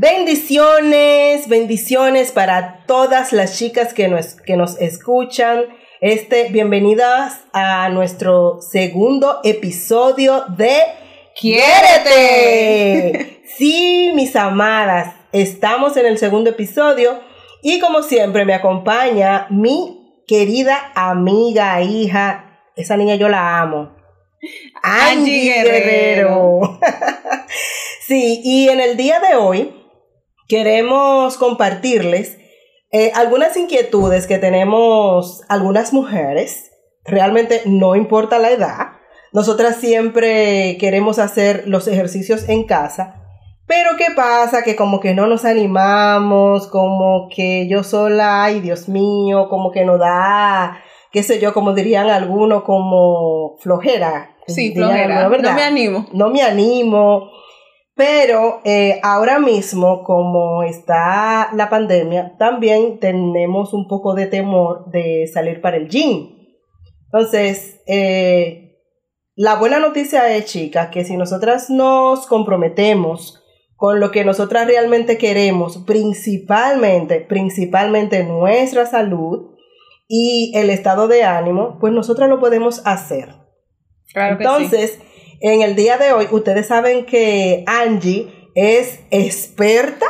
Bendiciones, bendiciones para todas las chicas que nos, que nos escuchan. Este, bienvenidas a nuestro segundo episodio de Quiérete. Sí, mis amadas, estamos en el segundo episodio y como siempre me acompaña mi querida amiga, hija, esa niña yo la amo. Angie, Guerrero. sí, y en el día de hoy queremos compartirles eh, algunas inquietudes que tenemos algunas mujeres. Realmente no importa la edad. Nosotras siempre queremos hacer los ejercicios en casa. Pero ¿qué pasa? Que como que no nos animamos, como que yo sola, ay Dios mío, como que no da, qué sé yo, como dirían algunos, como flojera. Sí, flojera. no me animo. No me animo pero eh, ahora mismo, como está la pandemia, también tenemos un poco de temor de salir para el gym. Entonces, eh, la buena noticia es, chicas, que si nosotras nos comprometemos con lo que nosotras realmente queremos, principalmente, principalmente nuestra salud y el estado de ánimo, pues nosotras lo podemos hacer. Claro Entonces, que sí en el día de hoy, ustedes saben que Angie es experta,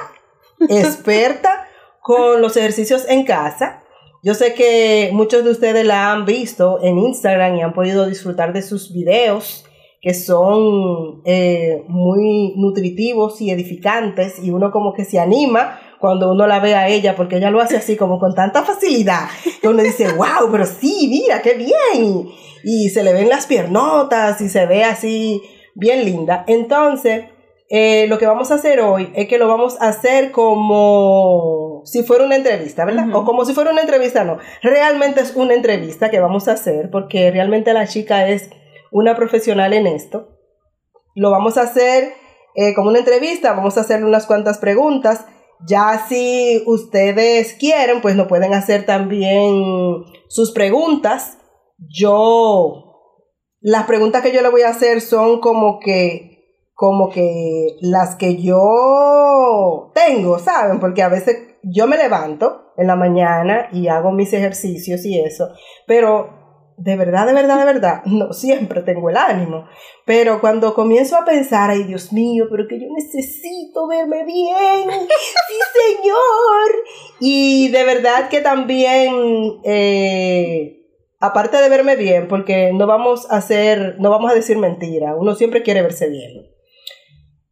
experta con los ejercicios en casa. Yo sé que muchos de ustedes la han visto en Instagram y han podido disfrutar de sus videos que son eh, muy nutritivos y edificantes y uno como que se anima cuando uno la ve a ella porque ella lo hace así como con tanta facilidad que uno dice, wow, pero sí, mira, qué bien y se le ven las piernotas y se ve así bien linda. Entonces, eh, lo que vamos a hacer hoy es que lo vamos a hacer como si fuera una entrevista, ¿verdad? O como si fuera una entrevista, no. Realmente es una entrevista que vamos a hacer porque realmente la chica es una profesional en esto. Lo vamos a hacer eh, como una entrevista, vamos a hacerle unas cuantas preguntas. Ya si ustedes quieren, pues nos pueden hacer también sus preguntas yo, las preguntas que yo le voy a hacer son como que, como que las que yo tengo, ¿saben? Porque a veces yo me levanto en la mañana y hago mis ejercicios y eso, pero de verdad, de verdad, de verdad, no siempre tengo el ánimo. Pero cuando comienzo a pensar, ay Dios mío, pero que yo necesito verme bien, sí señor. Y de verdad que también eh, aparte de verme bien, porque no vamos a hacer, no vamos a decir mentira, uno siempre quiere verse bien.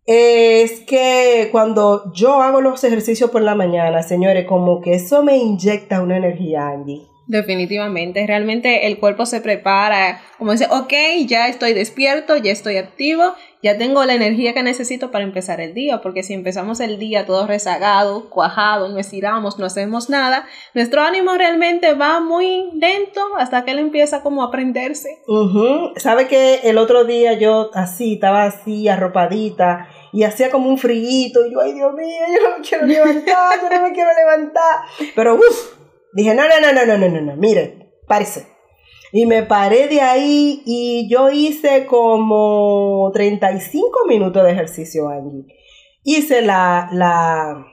Es que cuando yo hago los ejercicios por la mañana, señores, como que eso me inyecta una energía, Angie. Definitivamente, realmente el cuerpo se prepara, como dice, ok, ya estoy despierto, ya estoy activo, ya tengo la energía que necesito para empezar el día, porque si empezamos el día todos rezagados, cuajados, no estiramos, no hacemos nada, nuestro ánimo realmente va muy lento hasta que él empieza como a prenderse. ¿Sabe que el otro día yo así, estaba así, arropadita, y hacía como un frío, y yo, ay Dios mío, yo no me quiero levantar, yo no me quiero levantar, pero uff, dije, no, no, no, no, no, no, no, no, mire, párese y me paré de ahí y yo hice como 35 minutos de ejercicio, Angie. Hice la, la,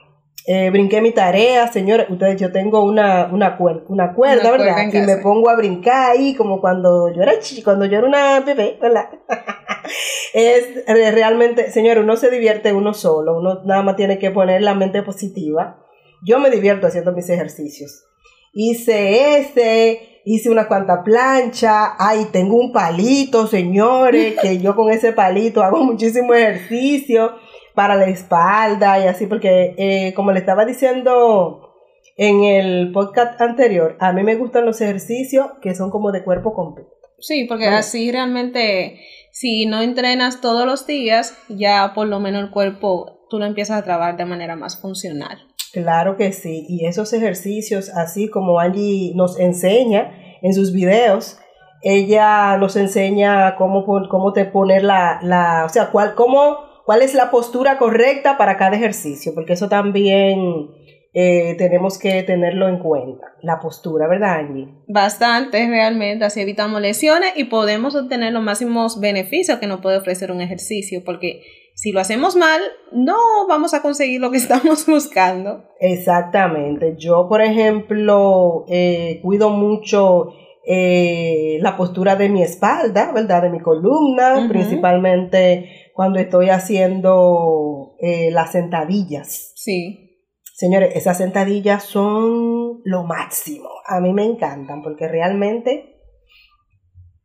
eh, brinqué mi tarea, señores, ustedes, yo tengo una, una, una cuerda, ¿verdad? y me pongo a brincar ahí como cuando yo era chico, cuando yo era una bebé, ¿verdad? es realmente, señores, uno se divierte uno solo, uno nada más tiene que poner la mente positiva. Yo me divierto haciendo mis ejercicios. Hice ese, hice una cuanta plancha, ay, tengo un palito, señores, que yo con ese palito hago muchísimo ejercicio para la espalda y así, porque eh, como le estaba diciendo en el podcast anterior, a mí me gustan los ejercicios que son como de cuerpo completo. Sí, porque así realmente, si no entrenas todos los días, ya por lo menos el cuerpo tú lo empiezas a trabajar de manera más funcional. Claro que sí, y esos ejercicios, así como Angie nos enseña en sus videos, ella nos enseña cómo, cómo te poner la, la o sea, cuál, cómo, cuál es la postura correcta para cada ejercicio, porque eso también eh, tenemos que tenerlo en cuenta, la postura, ¿verdad, Angie? Bastante, realmente, así evitamos lesiones y podemos obtener los máximos beneficios que nos puede ofrecer un ejercicio, porque si lo hacemos mal, no vamos a conseguir lo que estamos buscando. Exactamente. Yo, por ejemplo, eh, cuido mucho eh, la postura de mi espalda, ¿verdad? De mi columna, principalmente cuando estoy haciendo eh, las sentadillas. Sí. Señores, esas sentadillas son lo máximo. A mí me encantan porque realmente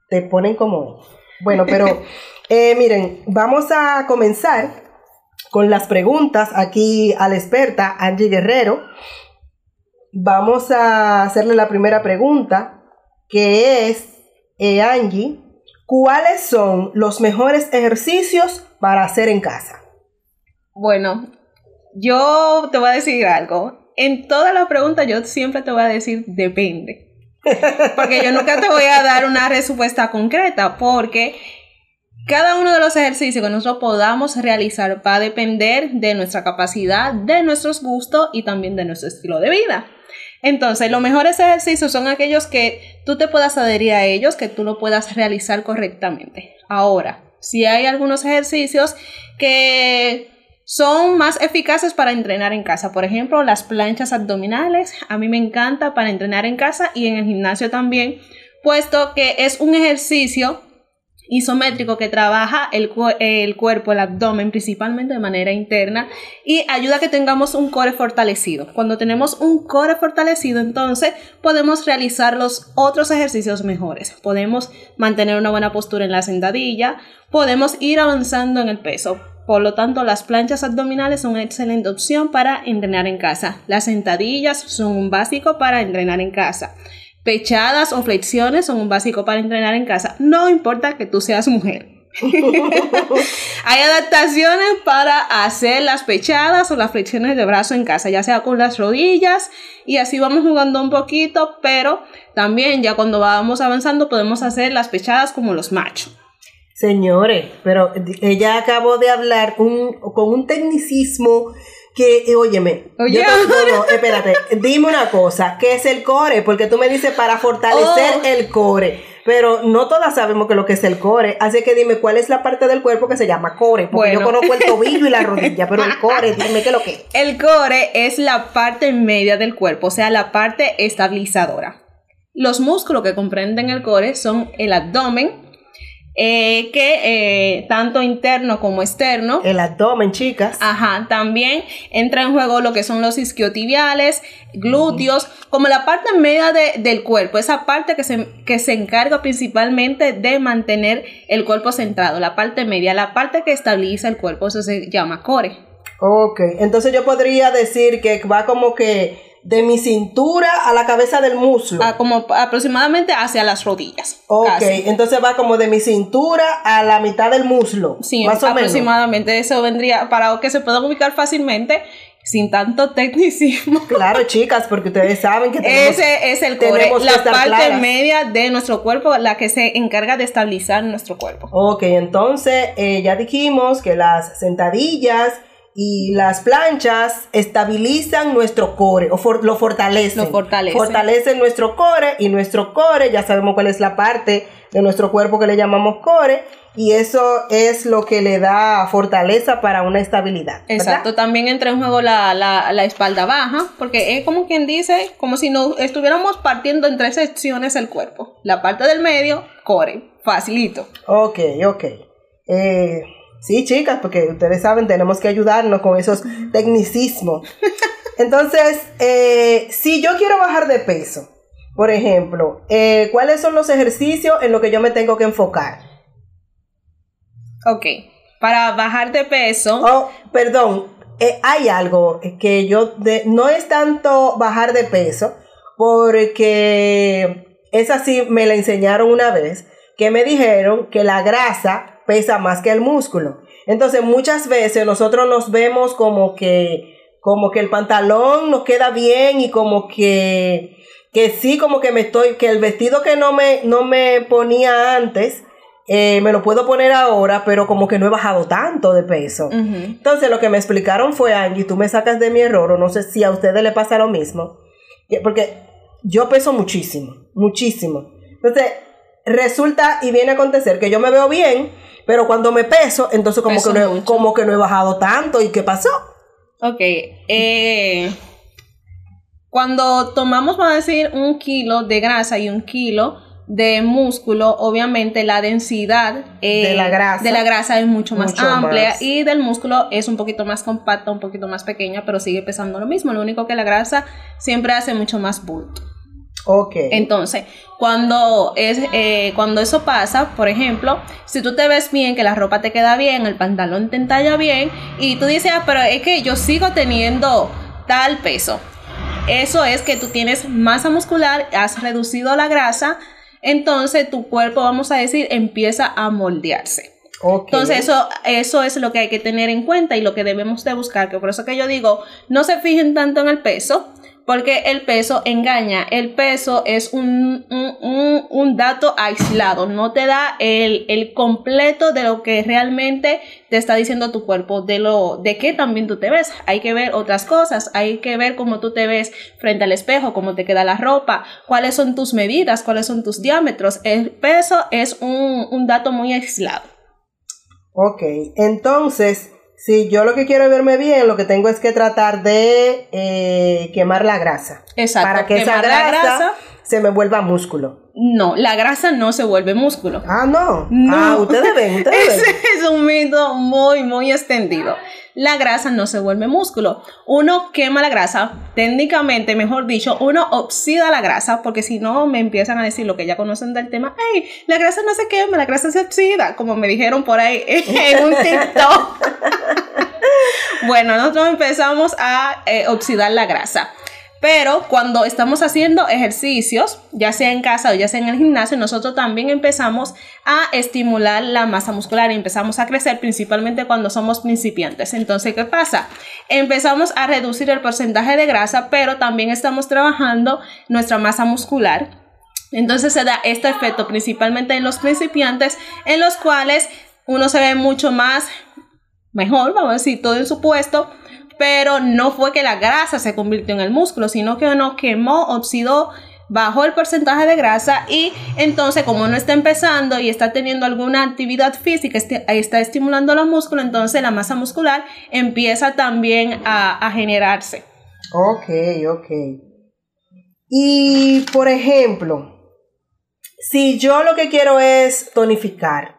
te ponen como... Bueno, pero eh, miren, vamos a comenzar con las preguntas aquí a la experta Angie Guerrero. Vamos a hacerle la primera pregunta que es, eh, Angie, ¿cuáles son los mejores ejercicios para hacer en casa? Bueno, yo te voy a decir algo. En todas las preguntas yo siempre te voy a decir depende. Porque yo nunca te voy a dar una respuesta concreta porque cada uno de los ejercicios que nosotros podamos realizar va a depender de nuestra capacidad, de nuestros gustos y también de nuestro estilo de vida. Entonces, los mejores ejercicios son aquellos que tú te puedas adherir a ellos, que tú lo puedas realizar correctamente. Ahora, si hay algunos ejercicios que son más eficaces para entrenar en casa. Por ejemplo, las planchas abdominales. A mí me encanta para entrenar en casa y en el gimnasio también, puesto que es un ejercicio isométrico que trabaja el, el, cuerpo, el abdomen principalmente de manera interna y ayuda a que tengamos un core fortalecido. Cuando tenemos un core fortalecido, entonces podemos realizar los otros ejercicios mejores. Podemos mantener una buena postura en la sentadilla, podemos ir avanzando en el peso. Por lo tanto, las planchas abdominales son una excelente opción para entrenar en casa. Las sentadillas son un básico para entrenar en casa. Pechadas o flexiones son un básico para entrenar en casa. No importa que tú seas mujer. Hay adaptaciones para hacer las pechadas o las flexiones de brazo en casa, ya sea con las rodillas y así vamos jugando un poquito, pero también ya cuando vamos avanzando podemos hacer las pechadas como los machos. Señores, pero ella acabó de hablar con un tecnicismo que, eh, óyeme, Oye. no, no, espérate, dime una cosa, ¿qué es el core? Porque tú me dices para fortalecer oh. el core, pero no todas sabemos qué es lo que es el core, así que dime cuál es la parte del cuerpo que se llama core, porque yo conozco el tobillo y la rodilla, pero el core, dime qué es lo que es. El core es la parte media del cuerpo, o sea, la parte estabilizadora. Los músculos que comprenden el core son el abdomen, eh, que eh, tanto interno como externo. El abdomen, chicas. Ajá, también entra en juego lo que son los isquiotibiales, glúteos, como la parte media del cuerpo, esa parte que se, que se encarga principalmente de mantener el cuerpo centrado, la parte media, la parte que estabiliza el cuerpo, eso se llama core. Ok, entonces yo podría decir que va como que de mi cintura a la cabeza del muslo. Ah, como aproximadamente hacia las rodillas. Ok, entonces va como de mi cintura a la mitad del muslo. Sí, más o aproximadamente eso vendría para que se pueda ubicar fácilmente sin tanto tecnicismo. Claro, chicas, porque ustedes saben que tenemos, ese es el core, la parte media de nuestro cuerpo, la que se encarga de estabilizar nuestro cuerpo. Ok, entonces eh, ya dijimos que las sentadillas y las planchas estabilizan nuestro core o lo fortalecen. Lo fortalecen. Fortalecen nuestro core y nuestro core, ya sabemos cuál es la parte de nuestro cuerpo que le llamamos core y eso es lo que le da fortaleza para una estabilidad. Exacto, también entra en juego la, la, espalda baja, porque es como quien dice, como si no estuviéramos partiendo en tres secciones el cuerpo. La parte del medio, core, facilito. Ok, ok. Eh, Sí, chicas, porque ustedes saben, tenemos que ayudarnos con esos tecnicismos. Entonces, eh, si yo quiero bajar de peso, por ejemplo, eh, ¿cuáles son los ejercicios en los que yo me tengo que enfocar? Ok, para bajar de peso. Oh, perdón, eh, hay algo que yo, no es tanto bajar de peso, porque esa sí me la enseñaron una vez, que me dijeron que la grasa pesa más que el músculo. Entonces muchas veces nosotros nos vemos como que, como que el pantalón nos queda bien y como que, que sí, como que me estoy, que el vestido que no me, no me ponía antes, eh, me lo puedo poner ahora, pero como que no he bajado tanto de peso. Entonces lo que me explicaron fue, Angie, tú me sacas de mi error, o no sé si a ustedes le pasa lo mismo, porque yo peso muchísimo, muchísimo. Entonces, resulta y viene a acontecer que yo me veo bien, Pero cuando me peso, entonces como, Peso que no, he- como que no he bajado tanto. ¿Y qué pasó? Ok. eh, cuando tomamos, vamos a decir, un kilo de grasa y un kilo de músculo, obviamente la densidad eh, De la grasa. de la grasa es mucho más Mucho amplia más. y del músculo es un poquito más compacta, un poquito más pequeña, pero sigue pesando lo mismo. Lo único que la grasa siempre hace mucho más bulto. Ok. Entonces, cuando, es, eh, cuando eso pasa, por ejemplo, si tú te ves bien, que la ropa te queda bien, el pantalón te entalla bien, y tú dices, ah, pero es que yo sigo teniendo tal peso. Eso es que tú tienes masa muscular, has reducido la grasa, entonces tu cuerpo, vamos a decir, empieza a moldearse. Entonces eso, eso es lo que hay que tener en cuenta y lo que debemos de buscar, que por eso que yo digo, no se fijen tanto en el peso, porque el peso engaña, el peso es un, un, un- dato aislado, no te da el, el completo de lo que realmente te está diciendo tu cuerpo, de lo de qué también tú te ves. Hay que ver otras cosas, hay que ver cómo tú te ves frente al espejo, cómo te queda la ropa, cuáles son tus medidas, cuáles son tus diámetros. El peso es un, un dato muy aislado. Ok, entonces, si yo lo que quiero verme bien, lo que tengo es que tratar de eh, quemar la grasa. Exacto, Para que esa quemar la grasa. Se me vuelva músculo. No, la grasa no se vuelve músculo. Ah, no. No. Ah, ustedes ven, ustedes Ese es un mito muy, muy extendido. La grasa no se vuelve músculo. Uno quema la grasa, técnicamente, mejor dicho, uno oxida la grasa, porque si no me empiezan a decir lo que ya conocen del tema, hey, la grasa no se quema, la grasa se oxida, como me dijeron por ahí en un TikTok. bueno, nosotros empezamos a eh, oxidar la grasa. Pero cuando estamos haciendo ejercicios, ya sea en casa o ya sea en el gimnasio, nosotros también empezamos a estimular la masa muscular y empezamos a crecer principalmente cuando somos principiantes. Entonces, ¿qué pasa? Empezamos a reducir el porcentaje de grasa, pero también estamos trabajando nuestra masa muscular. Entonces se da este efecto principalmente en los principiantes, en los cuales uno se ve mucho más mejor, vamos a decir, todo en su puesto, pero no fue que la grasa se convirtió en el músculo, sino que uno quemó, oxidó, bajó el porcentaje de grasa y entonces como uno está empezando y está teniendo alguna actividad física, este- está estimulando los músculos, entonces la masa muscular empieza también a, a generarse. Ok, ok. Y, por ejemplo, si yo lo que quiero es tonificar,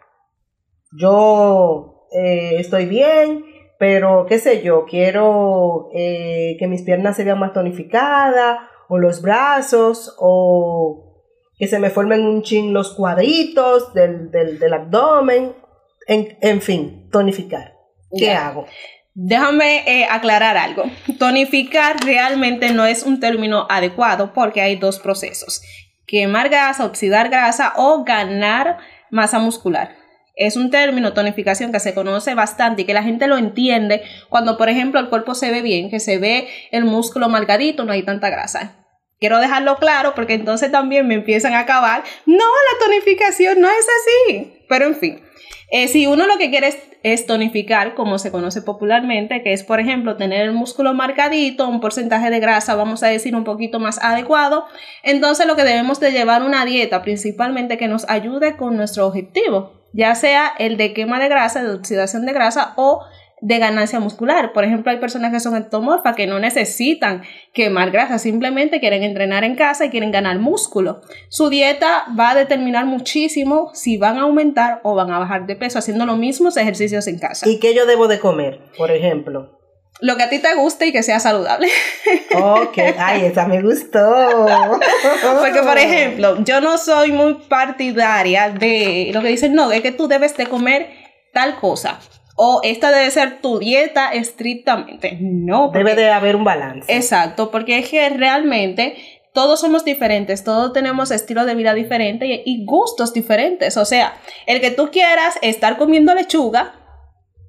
yo eh, estoy bien, pero qué sé yo, quiero eh, que mis piernas se vean más tonificadas, o los brazos, o que se me formen un chin los cuadritos del, del, del abdomen, en, en fin, tonificar. ¿Qué hago? Déjame eh, aclarar algo. Tonificar realmente no es un término adecuado porque hay dos procesos. Quemar grasa, oxidar grasa o ganar masa muscular. Es un término, tonificación, que se conoce bastante y que la gente lo entiende cuando, por ejemplo, el cuerpo se ve bien, que se ve el músculo marcadito, no hay tanta grasa. Quiero dejarlo claro porque entonces también me empiezan a acabar. No, la tonificación no es así. Pero en fin, eh, si uno lo que quiere es, es tonificar, como se conoce popularmente, que es, por ejemplo, tener el músculo marcadito, un porcentaje de grasa, vamos a decir, un poquito más adecuado, entonces lo que debemos de llevar una dieta principalmente que nos ayude con nuestro objetivo, ya sea el de quema de grasa, de oxidación de grasa o de ganancia muscular. Por ejemplo, hay personas que son ectomorfas que no necesitan quemar grasa, simplemente quieren entrenar en casa y quieren ganar músculo. Su dieta va a determinar muchísimo si van a aumentar o van a bajar de peso haciendo los mismos ejercicios en casa. ¿Y qué yo debo de comer, por ejemplo? Lo que a ti te guste y que sea saludable. Ok, ay, esa me gustó. Porque, por ejemplo, yo no soy muy partidaria de lo que dicen, no, es que tú debes de comer tal cosa. O esta debe ser tu dieta estrictamente. No, porque- Debe de haber un balance. Exacto, porque es que realmente todos somos diferentes, todos tenemos estilo de vida diferente y, y gustos diferentes. O sea, el que tú quieras estar comiendo lechuga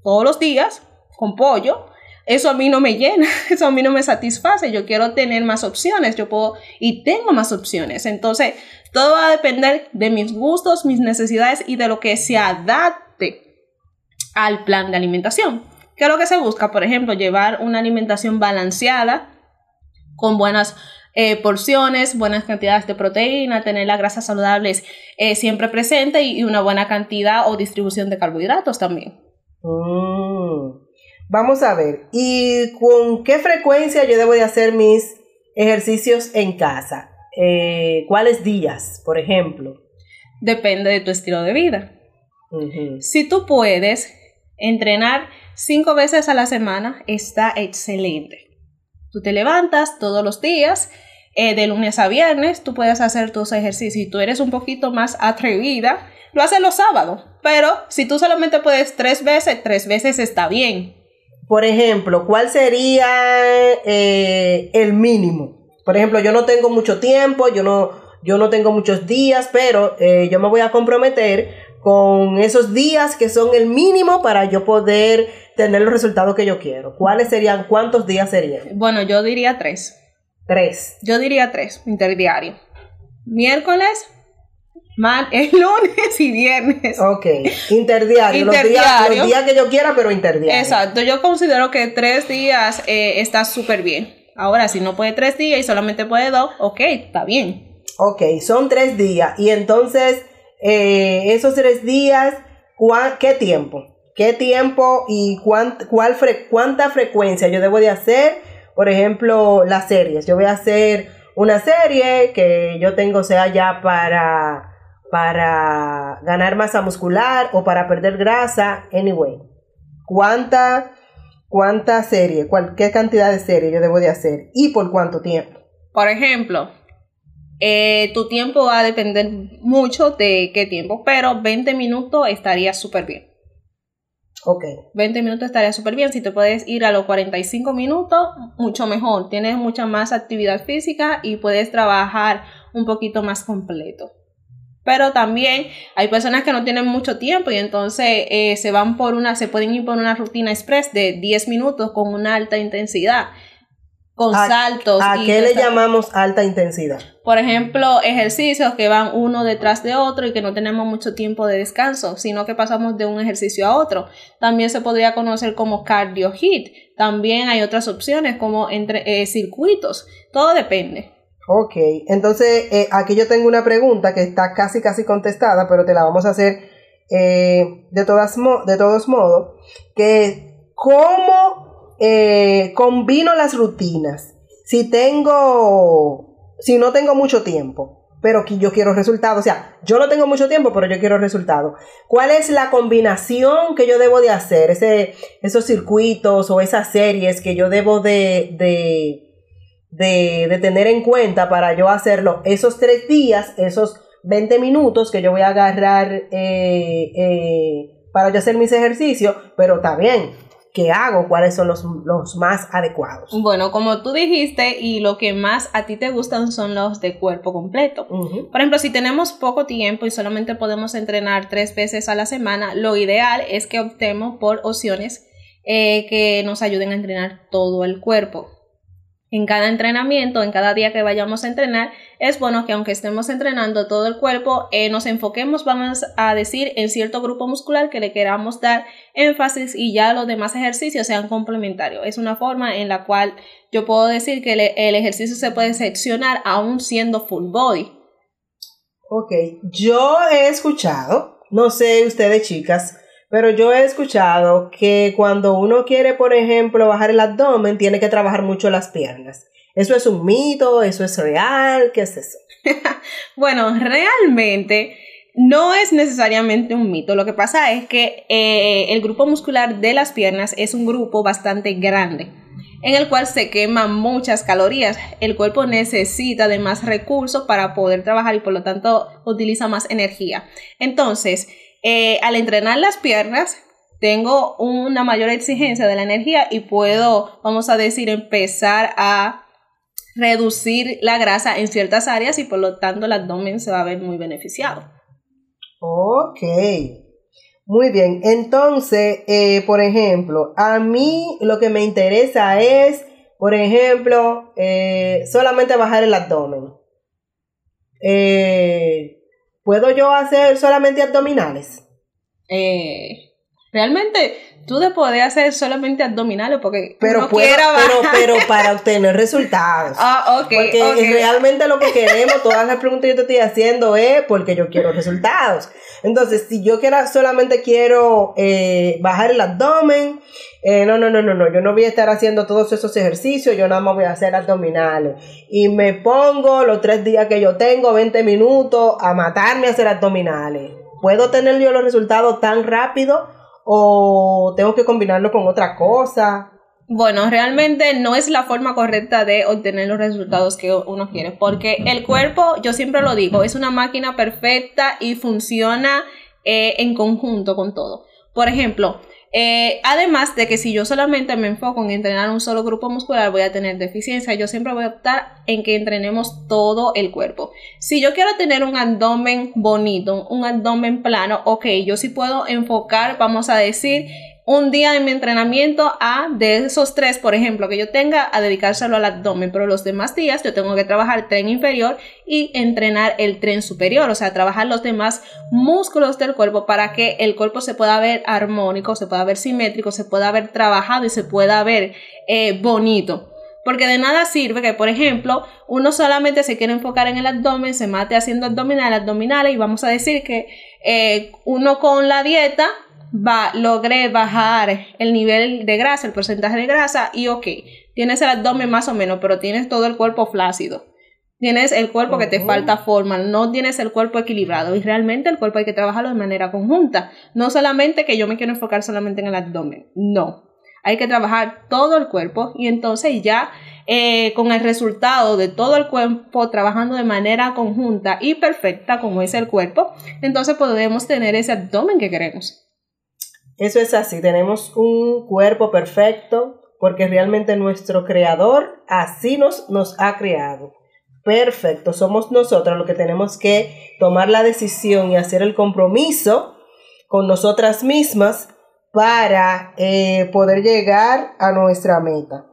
todos los días con pollo, eso a mí no me llena, eso a mí no me satisface. Yo quiero tener más opciones, yo puedo y tengo más opciones. Entonces, todo va a depender de mis gustos, mis necesidades y de lo que se adapte al plan de alimentación. ¿Qué es lo que se busca? Por ejemplo, llevar una alimentación balanceada con buenas eh, porciones, buenas cantidades de proteína, tener las grasas saludables eh, siempre presente y, una buena cantidad o distribución de carbohidratos también. Mm. Vamos a ver, ¿y con qué frecuencia yo debo de hacer mis ejercicios en casa? Eh, ¿Cuáles días, por ejemplo? Depende de tu estilo de vida. Si tú puedes entrenar cinco veces a la semana, está excelente. Tú te levantas todos los días, eh, de lunes a viernes, tú puedes hacer tus ejercicios. Si tú eres un poquito más atrevida, lo haces los sábados. Pero si tú solamente puedes tres veces, tres veces está bien. Por ejemplo, ¿cuál sería eh, el mínimo? Por ejemplo, yo no tengo mucho tiempo, yo no, yo no tengo muchos días, pero eh, yo me voy a comprometer con esos días que son el mínimo para yo poder tener los resultados que yo quiero. ¿Cuáles serían? ¿Cuántos días serían? Bueno, yo diría tres. Tres. Yo diría tres, interdiario. Miércoles, Man, es lunes y viernes. Ok, interdiario. Los, días, que yo quiera, pero interdiario. Exacto, yo considero que tres días eh, está súper bien. Ahora, si no puede tres días y solamente puede dos, ok, está bien. Ok, son tres días. Y entonces, eh, esos tres días, ¿qué tiempo? ¿Qué tiempo y cuál cuánta frecuencia yo debo de hacer? Por ejemplo, las series. Yo voy a hacer una serie que yo tengo, sea ya para ganar masa muscular o para perder grasa, anyway. ¿Cuánta, cuánta serie, qué cantidad de serie yo debo de hacer y por cuánto tiempo? Por ejemplo, eh, tu tiempo va a depender mucho de qué tiempo, pero 20 minutos estaría súper bien. Ok. 20 minutos estaría súper bien. Si te puedes ir a los 45 minutos, mucho mejor. Tienes mucha más actividad física y puedes trabajar un poquito más completo. Pero también hay personas que no tienen mucho tiempo y entonces eh, se van por una, se pueden ir por una rutina express de 10 minutos con una alta intensidad, con saltos. ¿A qué le llamamos alta intensidad? Por ejemplo, ejercicios que van uno detrás de otro y que no tenemos mucho tiempo de descanso, sino que pasamos de un ejercicio a otro. También se podría conocer como cardio hit. También hay otras opciones como entre eh, circuitos. Todo depende. Ok, entonces eh, aquí yo tengo una pregunta que está casi casi contestada, pero te la vamos a hacer eh, de, todas de todos modos, que ¿cómo eh, combino las rutinas? Si tengo, si no tengo mucho tiempo, pero que yo quiero resultados, o sea, yo no tengo mucho tiempo, pero yo quiero resultados. ¿Cuál es la combinación que yo debo de hacer? Ese, esos circuitos o esas series que yo debo de de, tener en cuenta para yo hacerlo esos tres días, esos 20 minutos que yo voy a agarrar eh, eh, para yo hacer mis ejercicios, pero también, ¿qué hago? ¿Cuáles son los, más adecuados? Bueno, como tú dijiste, y lo que más a ti te gustan son los de cuerpo completo. Por ejemplo, si tenemos poco tiempo y solamente podemos entrenar tres veces a la semana, lo ideal es que optemos por opciones eh, que nos ayuden a entrenar todo el cuerpo en cada entrenamiento, en cada día que vayamos a entrenar, es bueno que aunque estemos entrenando todo el cuerpo, eh, nos enfoquemos, vamos a decir, en cierto grupo muscular que le queramos dar énfasis y ya los demás ejercicios sean complementarios. Es una forma en la cual yo puedo decir que el ejercicio se puede seccionar aún siendo full body. Ok, yo he escuchado, no sé ustedes chicas, pero yo he escuchado que cuando uno quiere, por ejemplo, bajar el abdomen, tiene que trabajar mucho las piernas. ¿Eso es un mito? ¿Eso es real? ¿Qué es eso? bueno, realmente no es necesariamente un mito. Lo que pasa es que eh, el grupo muscular de las piernas es un grupo bastante grande en el cual se queman muchas calorías. El cuerpo necesita de más recursos para poder trabajar y por lo tanto utiliza más energía. Entonces, eh, al entrenar las piernas, tengo una mayor exigencia de la energía y puedo, vamos a decir, empezar a reducir la grasa en ciertas áreas y por lo tanto el abdomen se va a ver muy beneficiado. Ok, muy bien. Entonces, eh, por ejemplo, a mí lo que me interesa es, por ejemplo, eh, solamente bajar el abdomen. Eh, ¿Puedo yo hacer solamente abdominales? Eh, Realmente tú te puedes hacer solamente abdominales porque pero no puedo, pero, pero para obtener resultados. Ah, ok, Porque realmente lo que queremos, todas las preguntas que yo te estoy haciendo es porque yo quiero resultados. Entonces, si yo quiera, solamente quiero eh, bajar el abdomen, eh, no, no, no, no, no, yo no voy a estar haciendo todos esos ejercicios, yo nada más voy a hacer abdominales. Y me pongo los tres días que yo tengo, 20 minutos, a matarme a hacer abdominales. ¿Puedo tener yo los resultados tan rápido o tengo que combinarlo con otra cosa? Bueno, realmente no es la forma correcta de obtener los resultados que uno quiere, porque el cuerpo, yo siempre lo digo, es una máquina perfecta y funciona eh, en conjunto con todo. Por ejemplo, eh, además de que si yo solamente me enfoco en entrenar un solo grupo muscular, voy a tener deficiencia. Yo siempre voy a optar en que entrenemos todo el cuerpo. Si yo quiero tener un abdomen bonito, un abdomen plano, ok, yo sí puedo enfocar, vamos a decir, un día en mi entrenamiento a de esos tres, por ejemplo, que yo tenga a dedicárselo al abdomen, pero los demás días yo tengo que trabajar tren inferior y entrenar el tren superior, o sea, trabajar los demás músculos del cuerpo para que el cuerpo se pueda ver armónico, se pueda ver simétrico, se pueda ver trabajado y se pueda ver eh, bonito. Porque de nada sirve que, por ejemplo, uno solamente se quiere enfocar en el abdomen, se mate haciendo abdominales, abdominales y vamos a decir que eh, uno con la dieta va, logré bajar el nivel de grasa, el porcentaje de grasa y ok, tienes el abdomen más o menos, pero tienes todo el cuerpo flácido. Tienes el cuerpo que te Ujú. falta forma, no tienes el cuerpo equilibrado y realmente el cuerpo hay que trabajarlo de manera conjunta. No solamente que yo me quiero enfocar solamente en el abdomen, no. Hay que trabajar todo el cuerpo y entonces ya eh, con el resultado de todo el cuerpo trabajando de manera conjunta y perfecta como es el cuerpo, entonces podemos tener ese abdomen que queremos. Eso es así, tenemos un cuerpo perfecto porque realmente nuestro creador así nos, nos ha creado. Perfecto, somos nosotros los que tenemos que tomar la decisión y hacer el compromiso con nosotras mismas para eh, poder llegar a nuestra meta.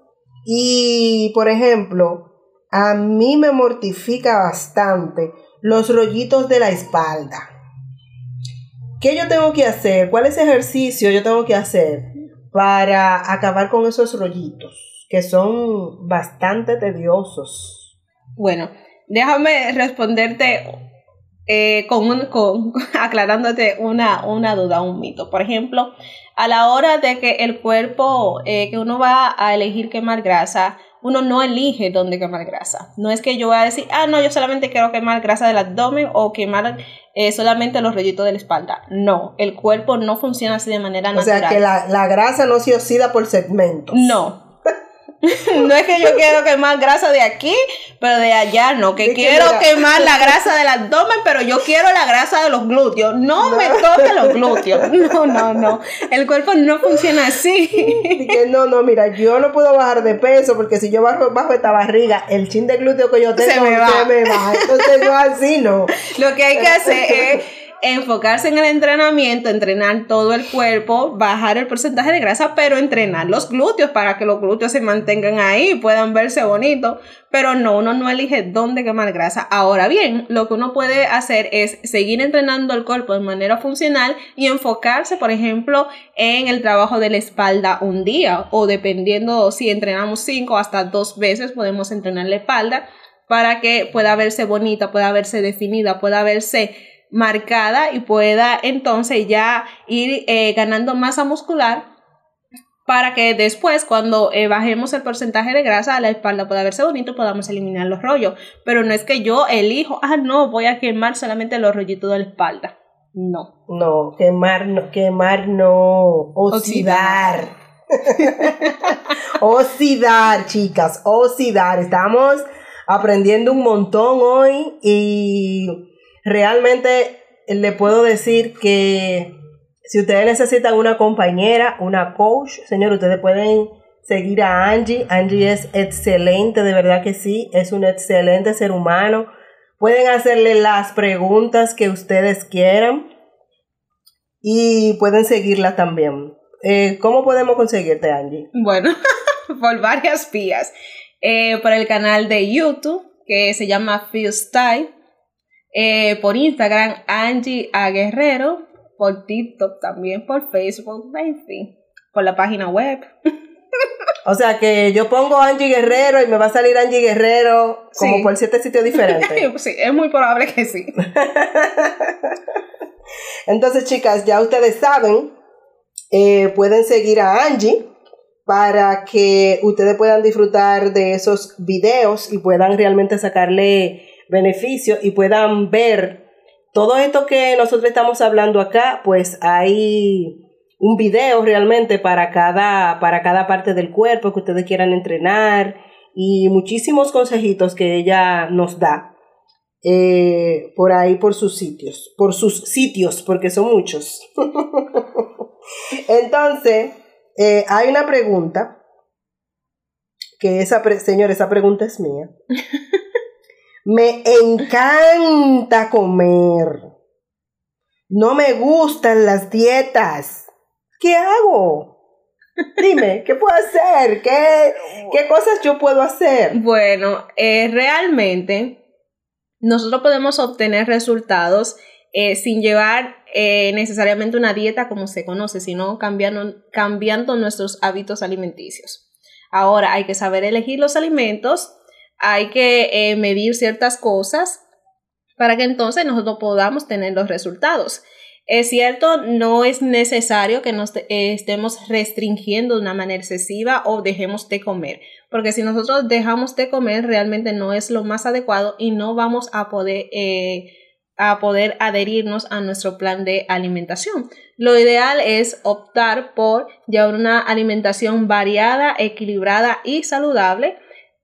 Y, por ejemplo, a mí me mortifica bastante los rollitos de la espalda. ¿Qué yo tengo que hacer? ¿Cuál es el ejercicio yo tengo que hacer para acabar con esos rollitos que son bastante tediosos? Bueno, déjame responderte eh, con un, con, aclarándote una, una duda, un mito. Por ejemplo, a la hora de que el cuerpo, eh, que uno va a elegir quemar grasa, uno no elige dónde quemar grasa. No es que yo voy a decir, ah, no, yo solamente quiero quemar grasa del abdomen o quemar eh, solamente los rollitos de la espalda. No, el cuerpo no funciona así de manera O natural. sea, que la, la grasa no se oxida por segmentos. No. no es que yo quiero quemar grasa de aquí, pero de allá no. Que que quiero mira. quemar la grasa del abdomen, pero yo quiero la grasa de los glúteos. No, me toque los glúteos. No, no, no. El cuerpo no funciona así. Que no, no, mira, yo no puedo bajar de peso porque si yo bajo, bajo esta barriga, el chin de glúteo que yo tengo Se me va. me va. Entonces yo así no. Lo que hay que hacer es enfocarse en el entrenamiento, entrenar todo el cuerpo, bajar el porcentaje de grasa, pero entrenar los glúteos para que los glúteos se mantengan ahí, puedan verse bonitos. Pero no, uno no elige dónde quemar grasa. Ahora bien, lo que uno puede hacer es seguir entrenando el cuerpo de manera funcional y enfocarse, por ejemplo, en el trabajo de la espalda un día o dependiendo si entrenamos cinco hasta dos veces, podemos entrenar la espalda para que pueda verse bonita, pueda verse definida, pueda verse marcada y pueda entonces ya ir eh, ganando masa muscular para que después cuando eh, bajemos el porcentaje de grasa la espalda pueda verse bonito podamos eliminar los rollos pero no es que yo elijo ah no voy a quemar solamente los rollitos de la espalda no No, quemar no, quemar no, oxidar. oxidar, chicas, oxidar. Estamos aprendiendo un montón hoy y realmente le puedo decir que si ustedes necesitan una compañera, una coach, señor, ustedes pueden seguir a Angie. Angie es excelente, de verdad que sí, es un excelente ser humano. Pueden hacerle las preguntas que ustedes quieran y pueden seguirla también. Eh, ¿Cómo podemos conseguirte, Angie? bueno por varias vías Eh, por el canal de YouTube que se llama Feel Style eh, por Instagram Angie A Guerrero por TikTok también, por Facebook, en fin, por la página web. O sea que yo pongo Angie Guerrero y me va a salir Angie Guerrero como por siete sitios diferentes. sí, es muy probable que sí. Entonces, chicas, ya ustedes saben, eh, pueden seguir a Angie para que ustedes puedan disfrutar de esos videos y puedan realmente sacarle beneficio y puedan ver todo esto que nosotros estamos hablando acá, pues hay un video realmente para cada, para cada parte del cuerpo que ustedes quieran entrenar y muchísimos consejitos que ella nos da eh, por ahí por sus sitios, por sus sitios, porque son muchos. Entonces, eh, hay una pregunta, que esa, señor, esa pregunta es mía. Me encanta comer. No me gustan las dietas. ¿qué hago? Dime, ¿qué puedo hacer? ¿Qué, qué cosas yo puedo hacer? Bueno, eh, realmente nosotros podemos obtener resultados eh, sin llevar eh, necesariamente una dieta como se conoce, sino cambiando, cambiando nuestros hábitos alimenticios. Ahora hay que saber elegir los alimentos, hay que medir ciertas cosas para que entonces nosotros podamos tener los resultados. Es cierto, no es necesario que nos eh, estemos restringiendo de una manera excesiva o dejemos de comer, porque si nosotros dejamos de comer realmente no es lo más adecuado y no vamos a poder, eh, a poder adherirnos a nuestro plan de alimentación. Lo ideal es optar por llevar una alimentación variada, equilibrada y saludable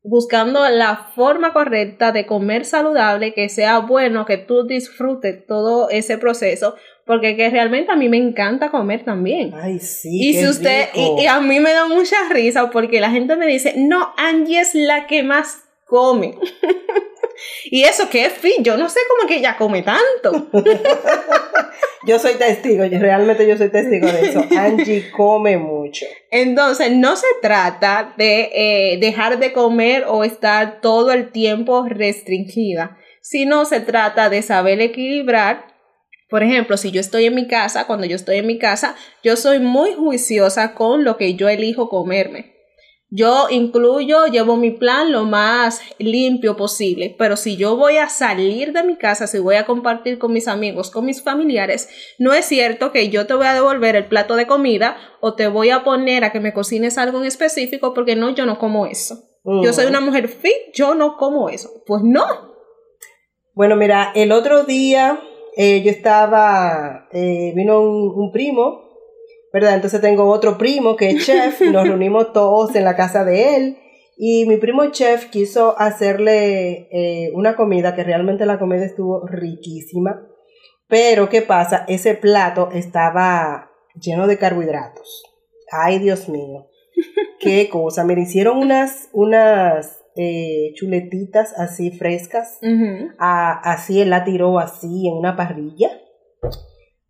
buscando la forma correcta de comer saludable, que sea bueno, que tú disfrutes todo ese proceso, porque que realmente a mí me encanta comer también. Ay, sí. Y si usted, y, a mí me da mucha risa porque la gente me dice, no, Angie es la que más come. y eso que es fin, yo no sé cómo que ella come tanto. yo soy testigo, yo, realmente yo soy testigo de eso. Angie come mucho. Entonces, no se trata de eh, dejar de comer o estar todo el tiempo restringida, sino se trata de saber equilibrar por ejemplo, si yo estoy en mi casa, cuando yo estoy en mi casa, yo soy muy juiciosa con lo que yo elijo comerme. Yo incluyo, llevo mi plan lo más limpio posible, pero si yo voy a salir de mi casa, si voy a compartir con mis amigos, con mis familiares, no es cierto que yo te voy a devolver el plato de comida o te voy a poner a que me cocines algo en específico porque no, yo no como eso. Yo soy una mujer fit, yo no como eso. Pues no. Bueno, mira, el otro día eh, yo estaba, eh, vino un, primo, ¿verdad? Entonces tengo otro primo que es chef y nos reunimos todos en la casa de él. Y mi primo chef quiso hacerle eh, una comida que realmente la comida estuvo riquísima. Pero ¿qué pasa? Ese plato estaba lleno de carbohidratos. Ay, Dios mío. Qué cosa. Me hicieron unas, unas eh, chuletitas así frescas. así él la tiró así en una parrilla.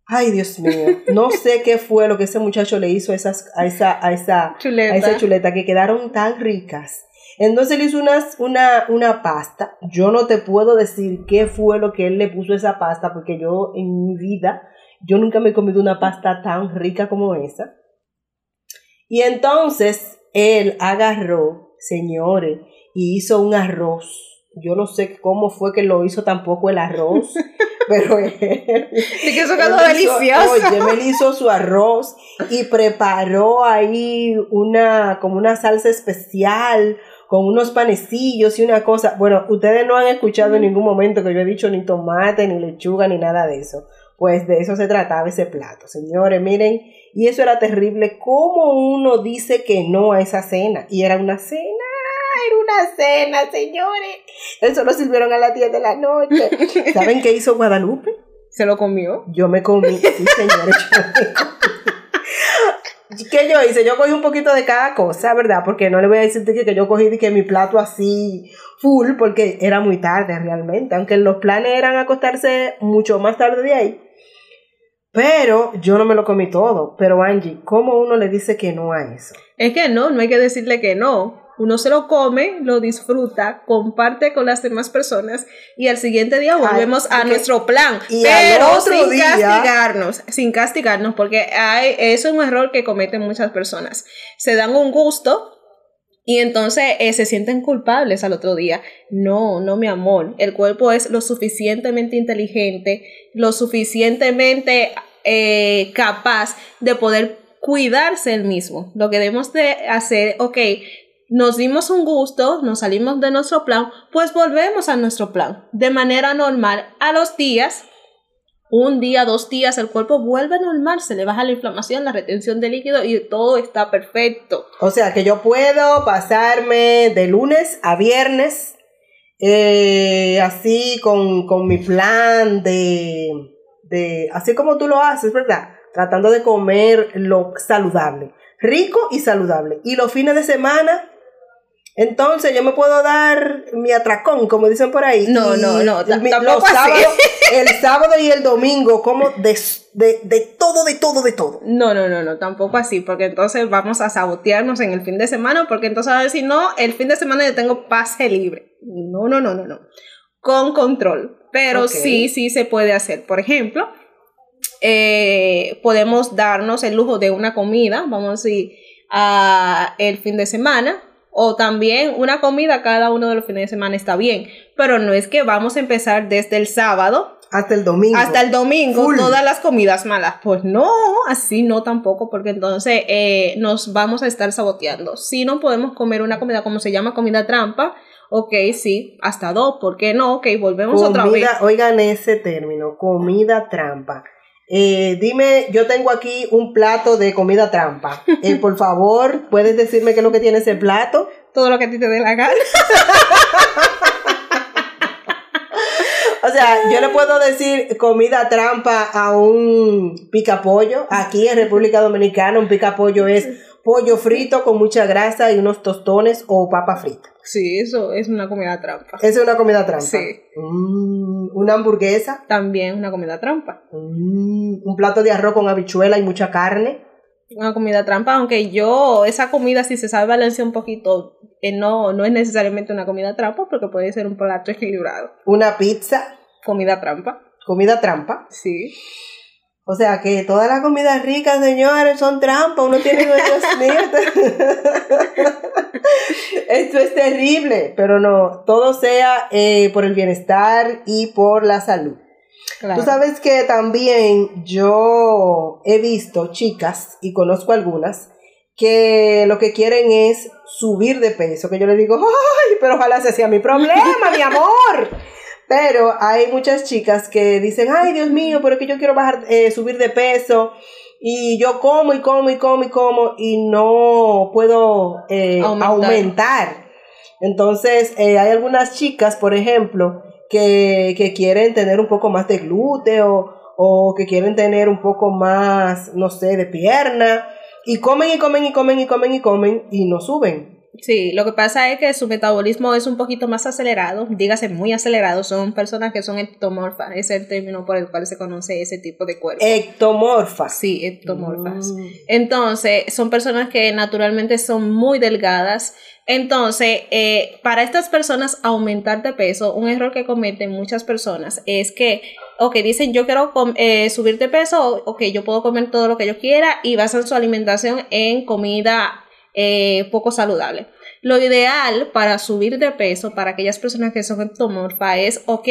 Ay, Dios mío. No sé qué fue lo que ese muchacho le hizo a, esas, a, esa, a, esa, chuleta. a esa chuleta que quedaron tan ricas. Entonces le hizo unas, una, una pasta. Yo no te puedo decir qué fue lo que él le puso a esa pasta, porque yo en mi vida, yo nunca me he comido una pasta tan rica como esa. Y entonces él agarró, señores, y hizo un arroz. Yo no sé cómo fue que lo hizo tampoco el arroz, pero él, sí que eso quedó delicioso. oye, él hizo su arroz y preparó ahí una como una salsa especial con unos panecillos y una cosa. Bueno, ustedes no han escuchado en ningún momento que yo he dicho ni tomate, ni lechuga, ni nada de eso. Pues de eso se trataba ese plato, señores, miren, y eso era terrible. ¿Cómo uno dice que no a esa cena? Y era una cena era una cena, señores. Eso lo sirvieron a las 10 de la noche. ¿Saben qué hizo Guadalupe? ¿Se lo comió? Yo me comí, sí, señores. ¿Qué yo hice? Yo cogí un poquito de cada cosa, ¿verdad? Porque no le voy a decir que, que yo cogí que mi plato así full, porque era muy tarde realmente. Aunque los planes eran acostarse mucho más tarde de ahí. Pero yo no me lo comí todo. Pero Angie, ¿cómo uno le dice que no a eso? Es que no, no hay que decirle que no uno se lo come, lo disfruta, comparte con las demás personas y al siguiente día volvemos a nuestro plan. y pero otro sin día- castigarnos, sin castigarnos, porque hay, eso es un error que cometen muchas personas. Se dan un gusto y entonces eh, se sienten culpables al otro día. No, no, mi amor. El cuerpo es lo suficientemente inteligente, lo suficientemente eh, capaz de poder cuidarse el mismo. Lo que debemos de hacer, ok, nos dimos un gusto, nos salimos de nuestro plan, pues volvemos a nuestro plan. De manera normal, a los días, un día, dos días, el cuerpo vuelve normal, se le baja la inflamación, la retención de líquido y todo está perfecto. O sea que yo puedo pasarme de lunes a viernes eh, así con, con mi plan de, de, así como tú lo haces, ¿verdad? Tratando de comer lo saludable, rico y saludable. Y los fines de semana, entonces yo me puedo dar mi atracón, como dicen por ahí. No, y no, no, ta- mi- tampoco los así. sábados, el sábado y el domingo, como de, de, de todo, de todo, de todo. No, no, no, no, tampoco así, porque entonces vamos a sabotearnos en el fin de semana, porque entonces a ver si no, el fin de semana yo tengo pase libre. No, no, no, no, no. Con control. Pero sí, sí se puede hacer. Por ejemplo, eh, podemos darnos el lujo de una comida, vamos a decir, a el fin de semana, o también una comida cada uno de los fines de semana está bien, pero no es que vamos a empezar desde el sábado Hasta el domingo. hasta el domingo Full. todas las comidas malas. Pues no, así no tampoco, porque entonces eh, nos vamos a estar saboteando. Si no podemos comer una comida como se llama comida trampa, ok, sí, hasta dos, ¿por qué no? Ok, volvemos otra vez. Oigan ese término, comida trampa. Eh, dime, yo tengo aquí un plato de comida trampa. Eh, por favor, ¿puedes decirme qué es lo que tiene ese plato? Todo lo que a ti te dé la gana. O sea, yo le puedo decir comida trampa a un picapollo. Aquí en República Dominicana un picapollo es pollo frito con mucha grasa y unos tostones o papa frita. Sí, eso es una comida trampa. Esa es una comida trampa. Sí. Mm, una hamburguesa. También una comida trampa. Mm, un plato de arroz con habichuela y mucha carne. Una comida trampa, aunque yo, esa comida, si se sabe balancear un poquito, eh, no, no es necesariamente una comida trampa, porque puede ser un plato equilibrado. Una pizza. Comida trampa, Comida trampa. sí. O sea que todas las comidas ricas, señores, son trampa. Uno tiene mío. Esto es terrible, pero no, todo sea eh, por el bienestar y por la salud. Claro. Tú sabes que también yo he visto chicas y conozco algunas que lo que quieren es subir de peso, que yo le digo, ay, pero ojalá ese sea mi problema, mi amor. Pero hay muchas chicas que dicen, ay, Dios mío, pero es que yo quiero bajar, eh, subir de peso y yo como y como y como y como y no puedo eh, Aumentar. aumentar. Entonces, eh, hay algunas chicas, por ejemplo, que, que quieren tener un poco más de glúteo o que quieren tener un poco más, no sé, de pierna y comen y comen y comen y comen y comen y no suben. Sí, lo que pasa es que su metabolismo es un poquito más acelerado, dígase muy acelerado, son personas que son ectomorfas, es el término por el cual se conoce ese tipo de cuerpo. Ectomorfas. Sí, ectomorfas. Mm. Entonces, son personas que naturalmente son muy delgadas. Entonces, eh, para estas personas aumentar de peso, un error que cometen muchas personas es que, ok, dicen yo quiero eh, subir de peso, ok, yo puedo comer todo lo que yo quiera y basan su alimentación en comida eh, poco saludable. Lo ideal para subir de peso para aquellas personas que son ectomorfas es, ok,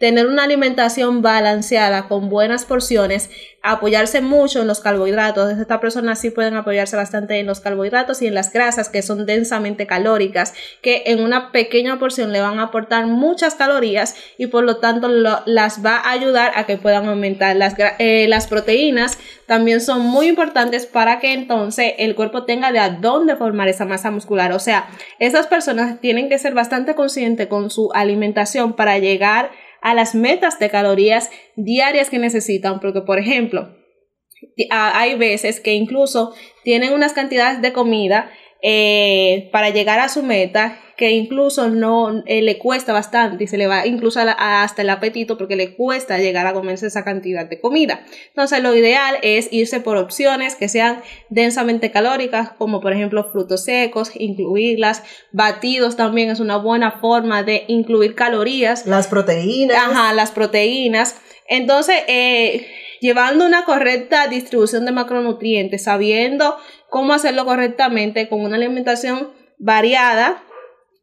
tener una alimentación balanceada con buenas porciones, apoyarse mucho en los carbohidratos. Estas personas sí pueden apoyarse bastante en los carbohidratos y en las grasas que son densamente calóricas, que en una pequeña porción le van a aportar muchas calorías y por lo tanto las va a ayudar a que puedan aumentar. Las, eh, las proteínas también son muy importantes para que entonces el cuerpo tenga de a dónde formar esa masa muscular. O sea, esas personas tienen que ser bastante conscientes con su alimentación para llegar a las metas de calorías diarias que necesitan, porque por ejemplo, hay veces que incluso tienen unas cantidades de comida eh, para llegar a su meta que incluso no eh, le cuesta bastante y se le va incluso hasta el apetito porque le cuesta llegar a comerse esa cantidad de comida. Entonces lo ideal es irse por opciones que sean densamente calóricas como por ejemplo frutos secos, incluirlas, batidos también es una buena forma de incluir calorías. Las proteínas. Ajá, las proteínas. Entonces, eh, llevando una correcta distribución de macronutrientes, sabiendo cómo hacerlo correctamente con una alimentación variada,